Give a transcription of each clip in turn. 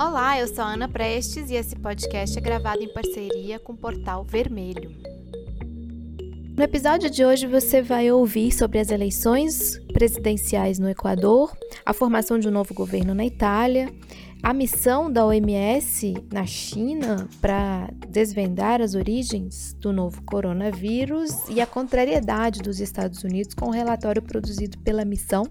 Olá, eu sou a Ana Prestes e esse podcast é gravado em parceria com o Portal Vermelho. No episódio de hoje você vai ouvir sobre as eleições presidenciais no Equador, a formação de um novo governo na Itália, a missão da OMS na China para desvendar as origens do novo coronavírus e a contrariedade dos Estados Unidos com o relatório produzido pela missão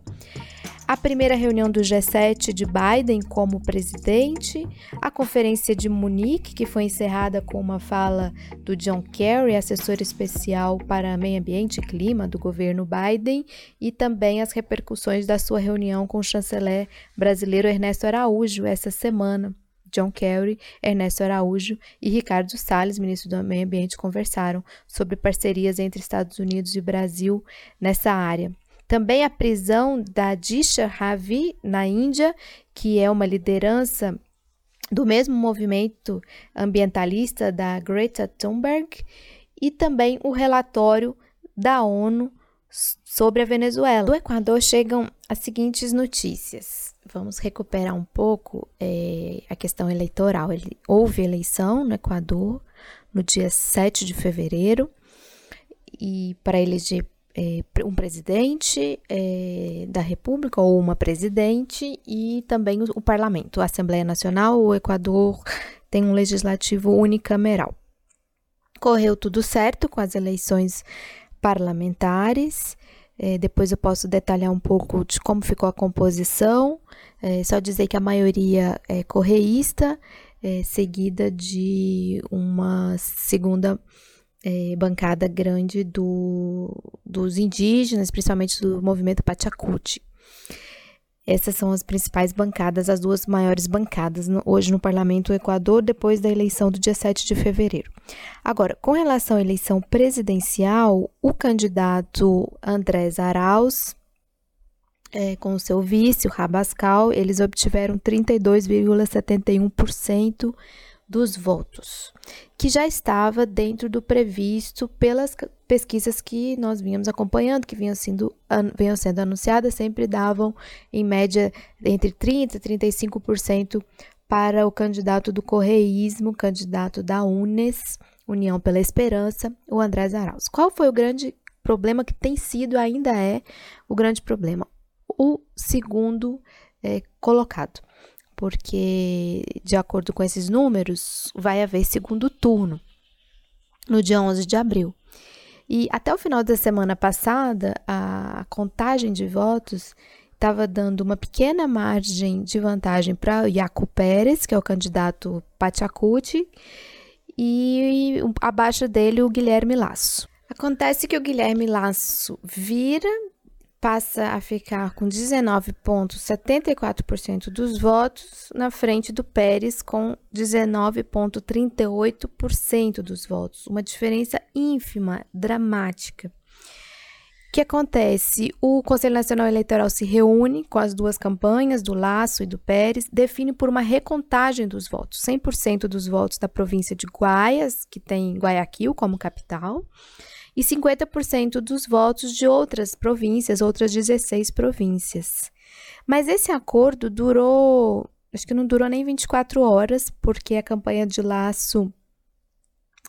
a primeira reunião do G7 de Biden como presidente, a conferência de Munique, que foi encerrada com uma fala do John Kerry, assessor especial para meio ambiente e clima do governo Biden, e também as repercussões da sua reunião com o chanceler brasileiro Ernesto Araújo essa semana. John Kerry, Ernesto Araújo e Ricardo Salles, ministro do Meio Ambiente, conversaram sobre parcerias entre Estados Unidos e Brasil nessa área. Também a prisão da Disha Ravi, na Índia, que é uma liderança do mesmo movimento ambientalista da Greta Thunberg, e também o relatório da ONU sobre a Venezuela. Do Equador chegam as seguintes notícias. Vamos recuperar um pouco é, a questão eleitoral. Ele, houve eleição no Equador no dia 7 de fevereiro e para eleger é, um presidente é, da República ou uma presidente e também o, o parlamento, a Assembleia Nacional. O Equador tem um legislativo unicameral. Correu tudo certo com as eleições parlamentares. É, depois eu posso detalhar um pouco de como ficou a composição. É, só dizer que a maioria é correísta, é, seguida de uma segunda é, bancada grande do, dos indígenas, principalmente do movimento Pachacuti. Essas são as principais bancadas, as duas maiores bancadas no, hoje no parlamento do Equador, depois da eleição do dia 7 de fevereiro. Agora, com relação à eleição presidencial, o candidato Andrés Arauz, é, com o seu vice, o Rabascal, eles obtiveram 32,71% dos votos, que já estava dentro do previsto pelas pesquisas que nós vínhamos acompanhando, que vinham sendo, vinham sendo anunciadas, sempre davam em média entre 30% e 35% para o candidato do correísmo, candidato da UNES, União pela Esperança, o Andrés Arauz. Qual foi o grande problema que tem sido, ainda é o grande problema? O segundo é, colocado porque, de acordo com esses números, vai haver segundo turno no dia 11 de abril. E até o final da semana passada, a contagem de votos estava dando uma pequena margem de vantagem para Iaco Pérez, que é o candidato Pachacuti, e abaixo dele o Guilherme Lasso. Acontece que o Guilherme Lasso vira passa a ficar com 19,74% dos votos, na frente do Pérez, com 19,38% dos votos. Uma diferença ínfima, dramática. O que acontece? O Conselho Nacional Eleitoral se reúne com as duas campanhas, do Laço e do Pérez, define por uma recontagem dos votos. 100% dos votos da província de Guaias, que tem Guayaquil como capital, e 50% dos votos de outras províncias, outras 16 províncias. Mas esse acordo durou, acho que não durou nem 24 horas, porque a campanha de Laço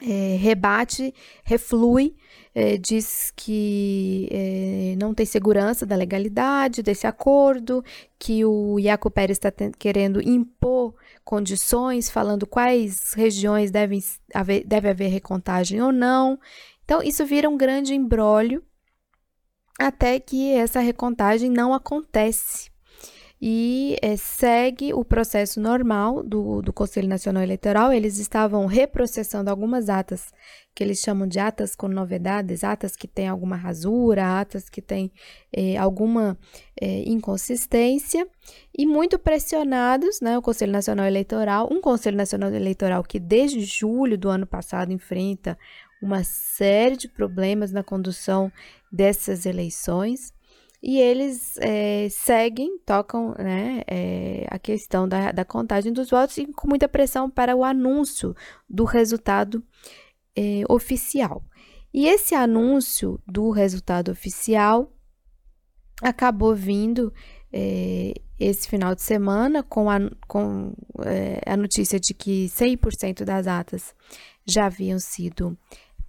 é, rebate, reflui, é, diz que é, não tem segurança da legalidade desse acordo, que o Iaco Pérez está querendo impor condições, falando quais regiões devem haver, deve haver recontagem ou não. Então, isso vira um grande embrólio até que essa recontagem não acontece e é, segue o processo normal do, do Conselho Nacional Eleitoral. Eles estavam reprocessando algumas atas que eles chamam de atas com novidades, atas que têm alguma rasura, atas que têm é, alguma é, inconsistência, e muito pressionados, né, o Conselho Nacional Eleitoral, um Conselho Nacional Eleitoral que desde julho do ano passado enfrenta uma série de problemas na condução dessas eleições e eles é, seguem, tocam né, é, a questão da, da, contagem dos votos e com muita pressão para o anúncio do resultado é, oficial. E esse anúncio do resultado oficial acabou vindo é, esse final de semana com a, com, é, a notícia de que 100% das atas já haviam sido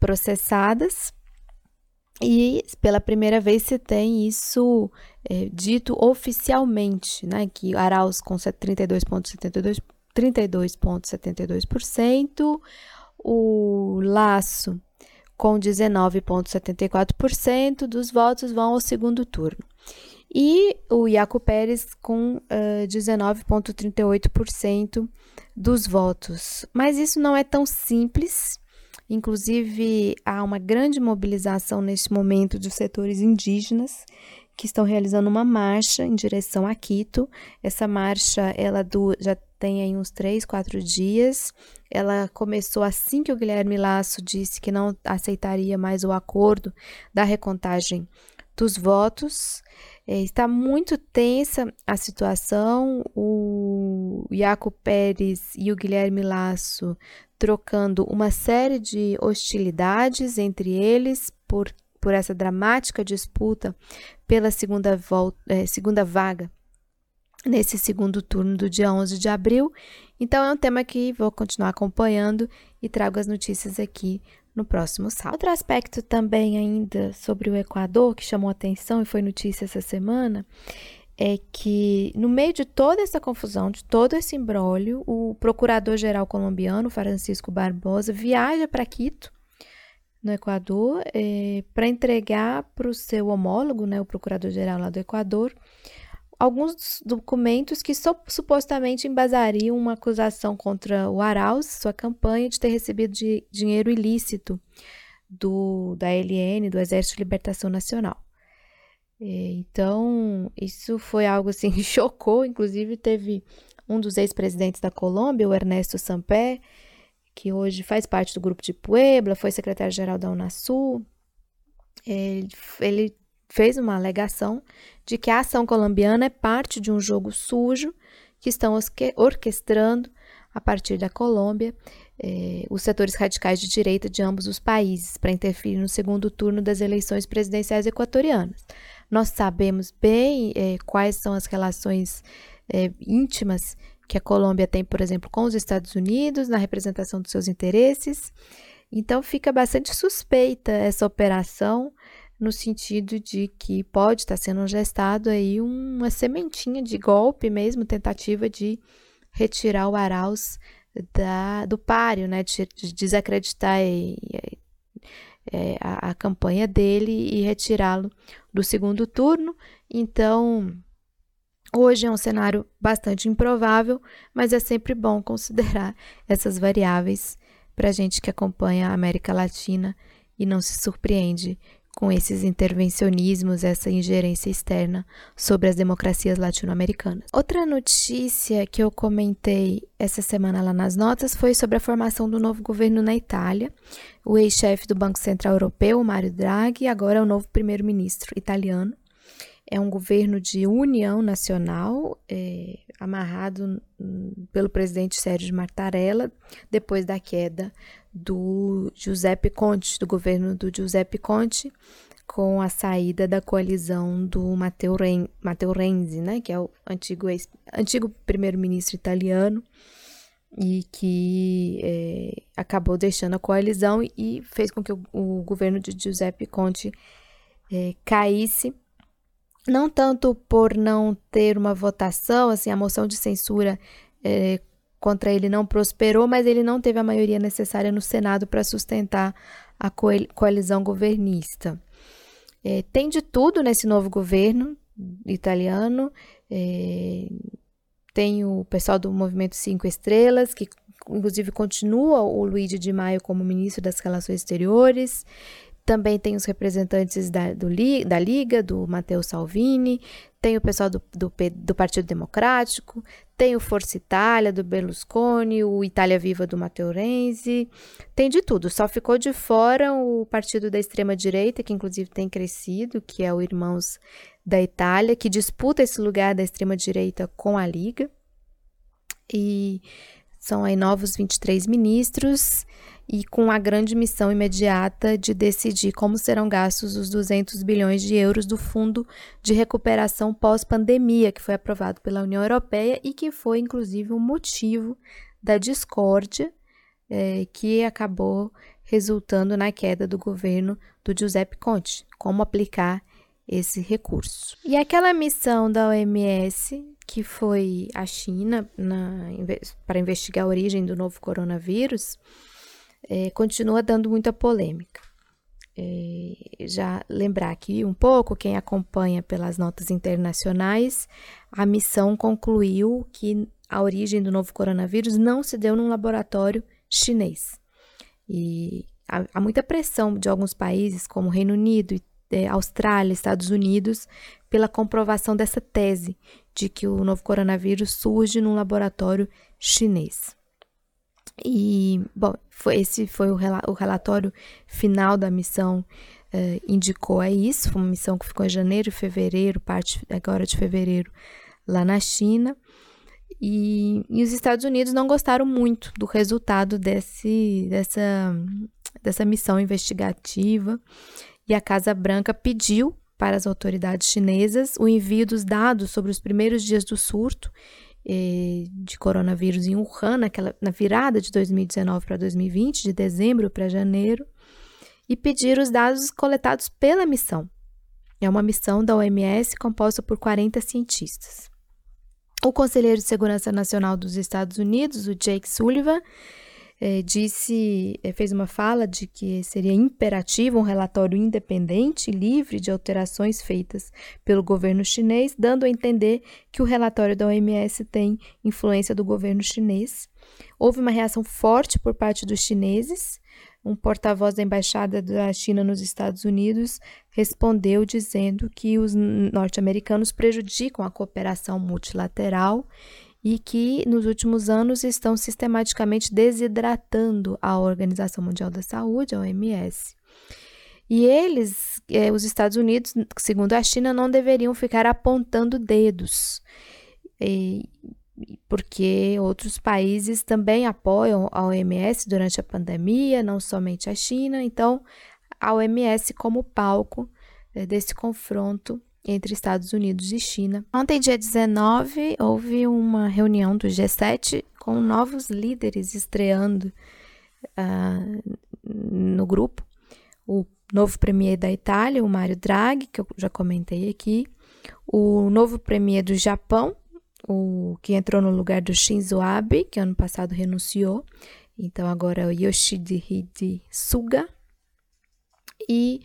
processadas. E pela primeira vez se tem isso é, dito oficialmente, né? Que Arauz com 32,72%, 32,72%, o Laço com 19,74% dos votos vão ao segundo turno. E o Iaco Pérez com uh, 19,38% dos votos. Mas isso não é tão simples. Inclusive, há uma grande mobilização neste momento dos setores indígenas que estão realizando uma marcha em direção a Quito. Essa marcha ela do, já tem aí uns três, quatro dias. Ela começou assim que o Guilherme Lasso disse que não aceitaria mais o acordo da recontagem dos votos. É, está muito tensa a situação. O Iaco Pérez e o Guilherme Lasso trocando uma série de hostilidades entre eles por, por essa dramática disputa pela segunda, volta, é, segunda vaga nesse segundo turno do dia 11 de abril. Então, é um tema que vou continuar acompanhando e trago as notícias aqui no próximo sábado. Outro aspecto também ainda sobre o Equador que chamou atenção e foi notícia essa semana é que no meio de toda essa confusão, de todo esse imbróglio, o procurador-geral colombiano, Francisco Barbosa, viaja para Quito, no Equador, é, para entregar para o seu homólogo, né, o procurador-geral lá do Equador, alguns documentos que supostamente embasariam uma acusação contra o Arauz, sua campanha de ter recebido de, dinheiro ilícito do, da LN, do Exército de Libertação Nacional. É, então, isso foi algo assim que chocou, inclusive teve um dos ex-presidentes da Colômbia, o Ernesto Sampé, que hoje faz parte do grupo de Puebla, foi secretário-geral da Unasul. Ele, ele fez uma alegação de que a ação colombiana é parte de um jogo sujo que estão orquestrando a partir da Colômbia eh, os setores radicais de direita de ambos os países para interferir no segundo turno das eleições presidenciais equatorianas. Nós sabemos bem eh, quais são as relações eh, íntimas que a Colômbia tem, por exemplo, com os Estados Unidos na representação dos seus interesses. Então fica bastante suspeita essa operação no sentido de que pode estar sendo gestado aí uma sementinha de golpe mesmo, tentativa de retirar o Arauz da, do páreo, né, de, de desacreditar e, é, a, a campanha dele e retirá-lo do segundo turno. Então, Hoje é um cenário bastante improvável, mas é sempre bom considerar essas variáveis para a gente que acompanha a América Latina e não se surpreende com esses intervencionismos, essa ingerência externa sobre as democracias latino-americanas. Outra notícia que eu comentei essa semana lá nas notas foi sobre a formação do novo governo na Itália. O ex-chefe do Banco Central Europeu, Mario Draghi, agora é o novo primeiro-ministro italiano. É um governo de união nacional, é, amarrado pelo presidente Sérgio Mattarella, depois da queda do Giuseppe Conte, do governo do Giuseppe Conte, com a saída da coalizão do Matteo, Ren, Matteo Renzi, né, que é o antigo, antigo primeiro-ministro italiano, e que é, acabou deixando a coalizão e fez com que o, o governo de Giuseppe Conte é, caísse, não tanto por não ter uma votação, assim, a moção de censura é, contra ele não prosperou, mas ele não teve a maioria necessária no Senado para sustentar a coalizão governista. É, tem de tudo nesse novo governo italiano. É, tem o pessoal do Movimento Cinco Estrelas, que inclusive continua o Luigi Di Maio como ministro das Relações Exteriores. Também tem os representantes da, do, da Liga, do Matteo Salvini, tem o pessoal do, do, do, Partido Democrático, tem o Força Itália, do Berlusconi, o Itália Viva, do Matteo Renzi, tem de tudo. Só ficou de fora o partido da extrema-direita, que inclusive tem crescido, que é o Irmãos da Itália, que disputa esse lugar da extrema-direita com a Liga. E são aí novos 23 ministros e com a grande missão imediata de decidir como serão gastos os 200 bilhões de euros do Fundo de Recuperação Pós-Pandemia, que foi aprovado pela União Europeia e que foi, inclusive, um motivo da discórdia é, que acabou resultando na queda do governo do Giuseppe Conte. Como aplicar esse recurso. E aquela missão da OMS, que foi a China na, para investigar a origem do novo coronavírus, é, continua dando muita polêmica. É, já lembrar aqui um pouco, quem acompanha pelas notas internacionais, a missão concluiu que a origem do novo coronavírus não se deu num laboratório chinês. E há, há muita pressão de alguns países, como Reino Unido, é, Austrália, Estados Unidos, pela comprovação dessa tese de que o novo coronavírus surge num laboratório chinês. E, bom, foi, esse foi o, rela o relatório final da missão, uh, indicou a isso. Foi uma missão que ficou em janeiro e fevereiro, parte agora de fevereiro, lá na China. E, e, os Estados Unidos não gostaram muito do resultado desse, dessa, dessa missão investigativa. E a Casa Branca pediu para as autoridades chinesas o envio dos dados sobre os primeiros dias do surto de coronavírus em Wuhan, naquela, na virada de 2019 para 2020, de dezembro para janeiro, e pedir os dados coletados pela missão. É uma missão da OMS composta por 40 cientistas. O conselheiro de Segurança Nacional dos Estados Unidos, o Jake Sullivan, é, disse, é, fez uma fala de que seria imperativo um relatório independente e livre de alterações feitas pelo governo chinês, dando a entender que o relatório da OMS tem influência do governo chinês. Houve uma reação forte por parte dos chineses. Um porta-voz da embaixada da China nos Estados Unidos respondeu dizendo que os norte-americanos prejudicam a cooperação multilateral e que nos últimos anos estão sistematicamente desidratando a Organização Mundial da Saúde, a OMS. E eles, eh, os Estados Unidos, segundo a China, não deveriam ficar apontando dedos, e, porque outros países também apoiam a OMS durante a pandemia, não somente a China. Então, a OMS como palco eh, desse confronto entre Estados Unidos e China. Ontem, dia 19, houve uma reunião do G7 com novos líderes estreando uh, no grupo. O novo premier da Itália, o Mário Draghi, que eu já comentei aqui, o novo premier do Japão, o que entrou no lugar do Shinzo Abe, que ano passado renunciou, então agora é o Yoshihide Suga, e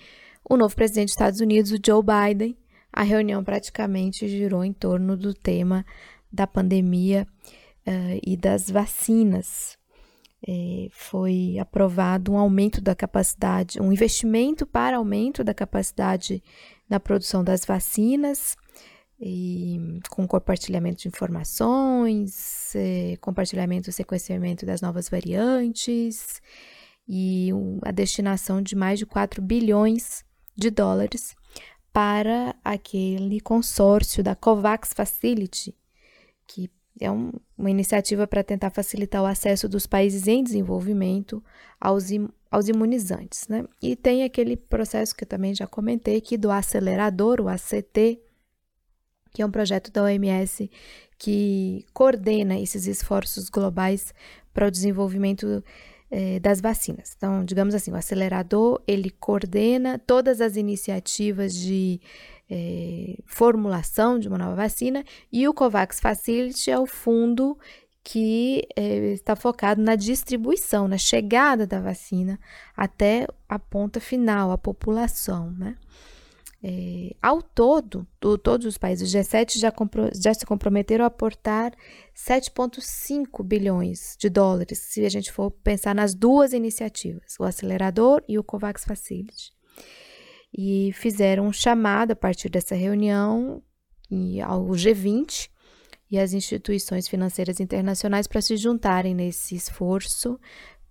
o novo presidente dos Estados Unidos, o Joe Biden, a reunião praticamente girou em torno do tema da pandemia uh, e das vacinas. É, foi aprovado um aumento da capacidade, um investimento para aumento da capacidade na produção das vacinas, e, com compartilhamento de informações, é, compartilhamento e sequenciamento das novas variantes e a destinação de mais de 4 bilhões de dólares para aquele consórcio da COVAX Facility, que é um, uma iniciativa para tentar facilitar o acesso dos países em desenvolvimento aos, aos imunizantes. Né? E tem aquele processo que eu também já comentei aqui do acelerador, o ACT, que é um projeto da OMS que coordena esses esforços globais para o desenvolvimento é, das vacinas. Então, digamos assim, o acelerador ele coordena todas as iniciativas de é, formulação de uma nova vacina e o COVAX Facility é o fundo que é, está focado na distribuição, na chegada da vacina até a ponta final, a população, né? É, ao todo, do, todos os países G7 já, compro, já se comprometeram a aportar 7,5 bilhões de dólares, se a gente for pensar nas duas iniciativas, o acelerador e o COVAX Facility. E fizeram um chamado a partir dessa reunião ao G20 e às instituições financeiras internacionais para se juntarem nesse esforço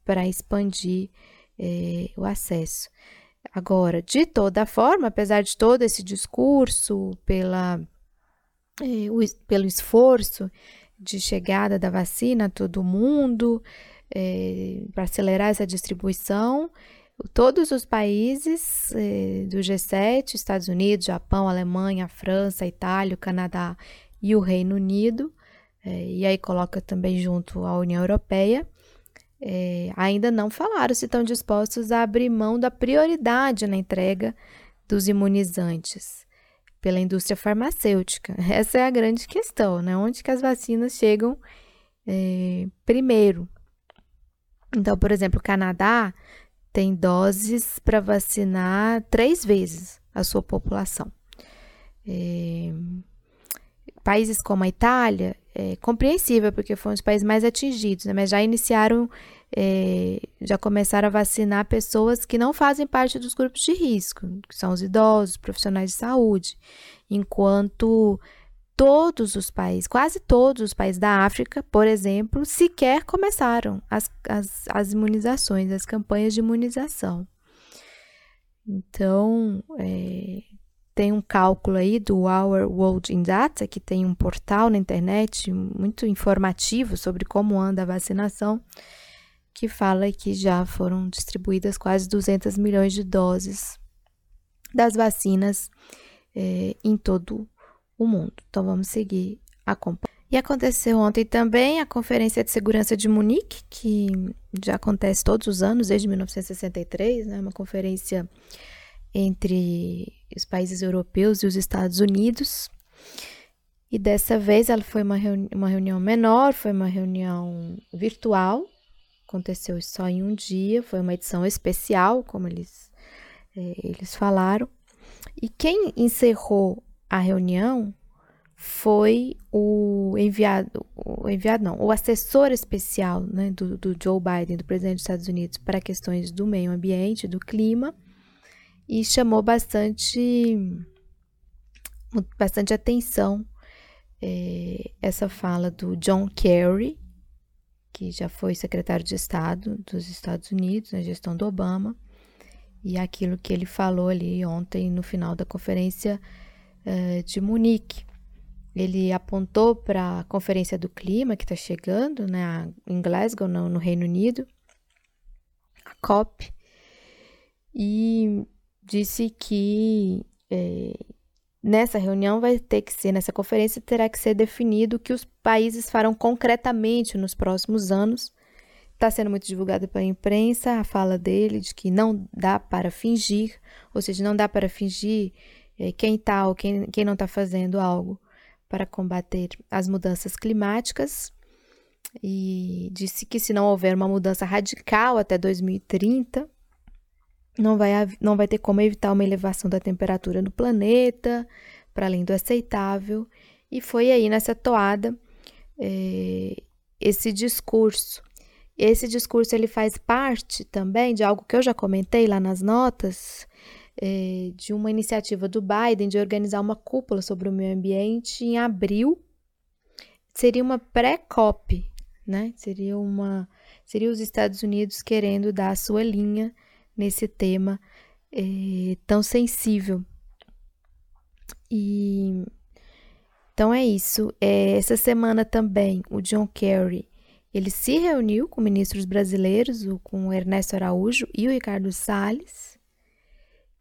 para expandir é, o acesso. Agora, de toda forma, apesar de todo esse discurso, pela, eh, o, pelo esforço de chegada da vacina a todo mundo, é, para acelerar essa distribuição. Todos os países é, do G7, Estados Unidos, Japão, Alemanha, França, Itália, Canadá e o Reino Unido, e aí coloca também junto a União Europeia, é, ainda não falaram se estão dispostos a abrir mão da prioridade na entrega dos imunizantes pela indústria farmacêutica. Essa é a grande questão, né? Onde que as vacinas chegam é, primeiro? Então, por exemplo, o Canadá tem doses para vacinar três vezes a sua população. É, países como a Itália, é compreensível, porque foi um dos países mais atingidos, né? mas já iniciaram, é, já começaram a vacinar pessoas que não fazem parte dos grupos de risco, que são os idosos, profissionais de saúde, enquanto todos os países, quase todos os países da África, por exemplo, sequer começaram as, as, as imunizações, as campanhas de imunização. Então, é, tem um cálculo aí do Our World in Data, que tem um portal na internet muito informativo sobre como anda a vacinação, que fala que já foram distribuídas quase 200 milhões de doses das vacinas é, em todo o mundo. Então vamos seguir acompanhando. E aconteceu ontem também a Conferência de Segurança de Munique, que já acontece todos os anos, desde 1963, né? Uma conferência entre os países europeus e os Estados Unidos. E dessa vez ela foi uma, reuni uma reunião menor, foi uma reunião virtual, aconteceu só em um dia, foi uma edição especial, como eles, é, eles falaram. E quem encerrou a reunião foi o enviado, o enviado não, o assessor especial né, do, do Joe Biden, do presidente dos Estados Unidos, para questões do meio ambiente, do clima, e chamou bastante, bastante atenção é, essa fala do John Kerry, que já foi secretário de Estado dos Estados Unidos na gestão do Obama, e aquilo que ele falou ali ontem no final da conferência é, de Munique. Ele apontou para a Conferência do Clima que está chegando né, em Glasgow, no, no Reino Unido, a COP, e disse que é, nessa reunião vai ter que ser, nessa conferência terá que ser definido o que os países farão concretamente nos próximos anos. Está sendo muito divulgado pela imprensa a fala dele de que não dá para fingir, ou seja, não dá para fingir é, quem está ou quem, quem não está fazendo algo para combater as mudanças climáticas. E disse que se não houver uma mudança radical até 2030, não vai, não vai ter como evitar uma elevação da temperatura no planeta, para além do aceitável. E foi aí nessa toada é, esse discurso. Esse discurso ele faz parte também de algo que eu já comentei lá nas notas, é, de uma iniciativa do Biden de organizar uma cúpula sobre o meio ambiente em abril. Seria uma pré-COP, né? Seria uma, seria os Estados Unidos querendo dar a sua linha nesse tema é, tão sensível. E então é isso. É, essa semana também o John Kerry ele se reuniu com ministros brasileiros, com Ernesto Araújo e o Ricardo Salles,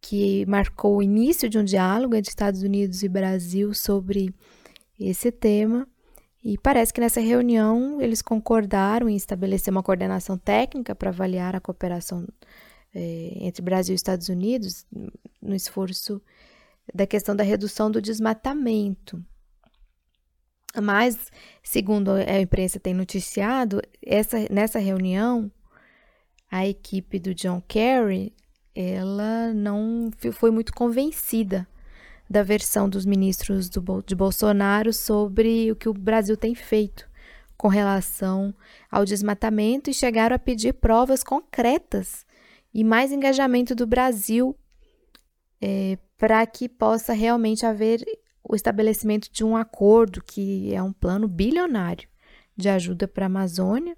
que marcou o início de um diálogo entre Estados Unidos e Brasil sobre esse tema. E parece que nessa reunião eles concordaram em estabelecer uma coordenação técnica para avaliar a cooperação é, entre Brasil e Estados Unidos no esforço da questão da redução do desmatamento. Mas, segundo a imprensa tem noticiado, essa, nessa reunião, a equipe do John Kerry, ela não foi muito convencida da versão dos ministros do, de Bolsonaro sobre o que o Brasil tem feito com relação ao desmatamento e chegaram a pedir provas concretas e mais engajamento do Brasil é, para que possa realmente haver o estabelecimento de um acordo que é um plano bilionário de ajuda para a Amazônia.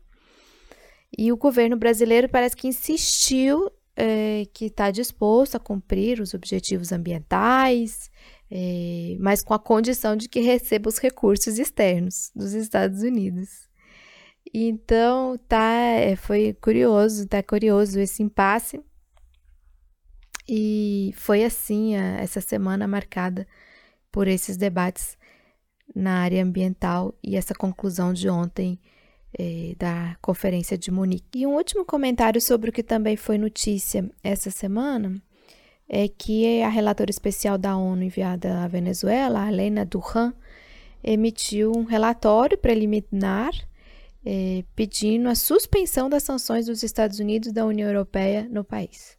E o governo brasileiro parece que insistiu é, que está disposto a cumprir os objetivos ambientais, é, mas com a condição de que receba os recursos externos dos Estados Unidos. Então, tá, é, foi curioso, tá curioso esse impasse. E foi assim a, essa semana marcada por esses debates na área ambiental e essa conclusão de ontem eh, da Conferência de Munique. E um último comentário sobre o que também foi notícia essa semana é que a relatora especial da ONU enviada à Venezuela, Helena Duran, emitiu um relatório preliminar eh, pedindo a suspensão das sanções dos Estados Unidos e da União Europeia no país.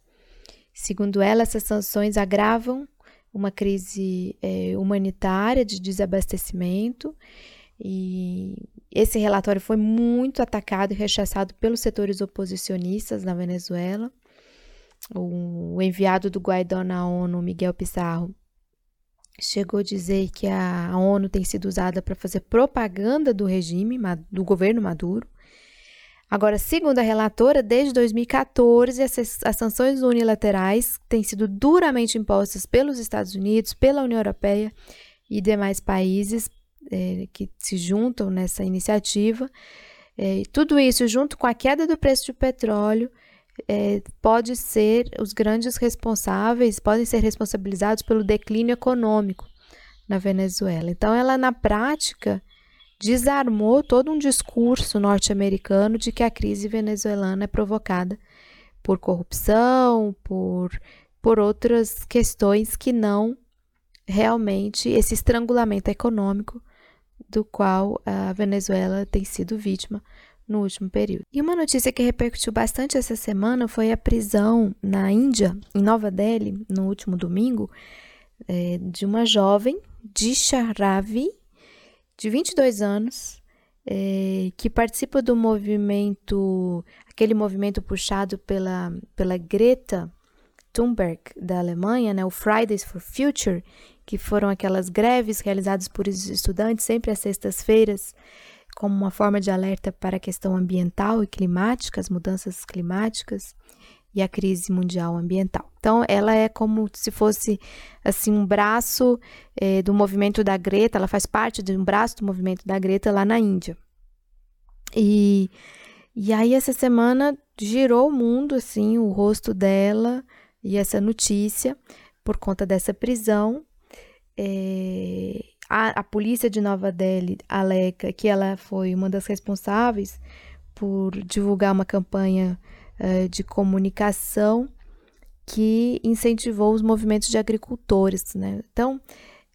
Segundo ela, essas sanções agravam uma crise eh, humanitária de desabastecimento e esse relatório foi muito atacado e rechaçado pelos setores oposicionistas na Venezuela. O enviado do Guaidó na ONU, Miguel Pizarro, chegou a dizer que a ONU tem sido usada para fazer propaganda do regime, do governo Maduro. Agora, segundo a relatora, desde 2014, as, as sanções unilaterais têm sido duramente impostas pelos Estados Unidos, pela União Europeia e demais países é, que se juntam nessa iniciativa. É, tudo isso, junto com a queda do preço do petróleo, é, pode ser os grandes responsáveis, podem ser responsabilizados pelo declínio econômico na Venezuela. Então, ela, na prática, desarmou todo um discurso norte-americano de que a crise venezuelana é provocada por corrupção, por, por outras questões que não realmente esse estrangulamento econômico do qual a Venezuela tem sido vítima no último período. E uma notícia que repercutiu bastante essa semana foi a prisão na Índia, em Nova Delhi, no último domingo, é, de uma jovem, Disha Ravi, de 22 anos, é, que participa do movimento, aquele movimento puxado pela, pela Greta Thunberg da Alemanha, né, o Fridays for Future, que foram aquelas greves realizadas por estudantes sempre às sextas-feiras, como uma forma de alerta para a questão ambiental e climática, as mudanças climáticas e a crise mundial ambiental. Então, ela é como se fosse assim um braço é, do movimento da Greta. Ela faz parte de um braço do movimento da Greta lá na Índia. E, e aí essa semana girou o mundo assim, o rosto dela e essa notícia por conta dessa prisão é, a, a polícia de Nova Delhi alega que ela foi uma das responsáveis por divulgar uma campanha uh, de comunicação que incentivou os movimentos de agricultores, né? Então,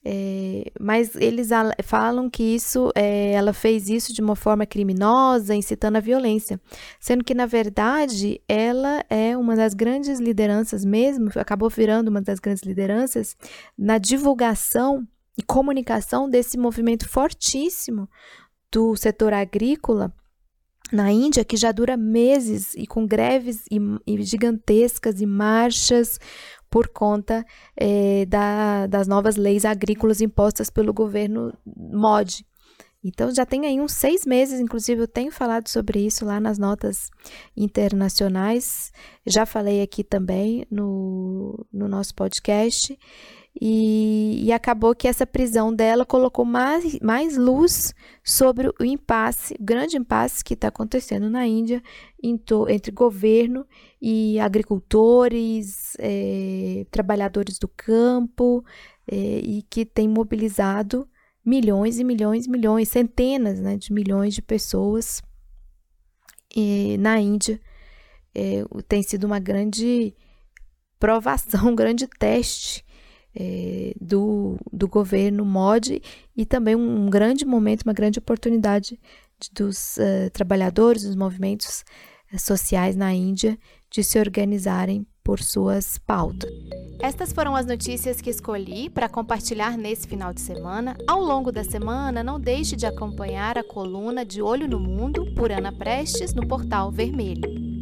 é, mas eles falam que isso, é, ela fez isso de uma forma criminosa, incitando a violência, sendo que na verdade ela é uma das grandes lideranças mesmo, acabou virando uma das grandes lideranças na divulgação e comunicação desse movimento fortíssimo do setor agrícola na Índia, que já dura meses e com greves e, e gigantescas e marchas por conta é, da, das novas leis agrícolas impostas pelo governo Modi. Então já tem aí uns seis meses, inclusive eu tenho falado sobre isso lá nas notas internacionais, já falei aqui também no, no nosso podcast. E, e, acabou que essa prisão dela colocou mais, mais luz sobre o impasse, o grande impasse que está acontecendo na Índia entre governo e agricultores, é, trabalhadores do campo, é, e que tem mobilizado milhões e milhões, milhões, centenas né, de milhões de pessoas é, na Índia. tem sido uma grande provação, um grande teste é, do, do governo Modi e também um, um, grande momento, uma grande oportunidade de, dos uh, trabalhadores, dos movimentos uh, sociais na Índia de se organizarem por suas pautas. Estas foram as notícias que escolhi para compartilhar nesse final de semana. Ao longo da semana, não deixe de acompanhar a coluna De Olho no Mundo por Ana Prestes no portal Vermelho.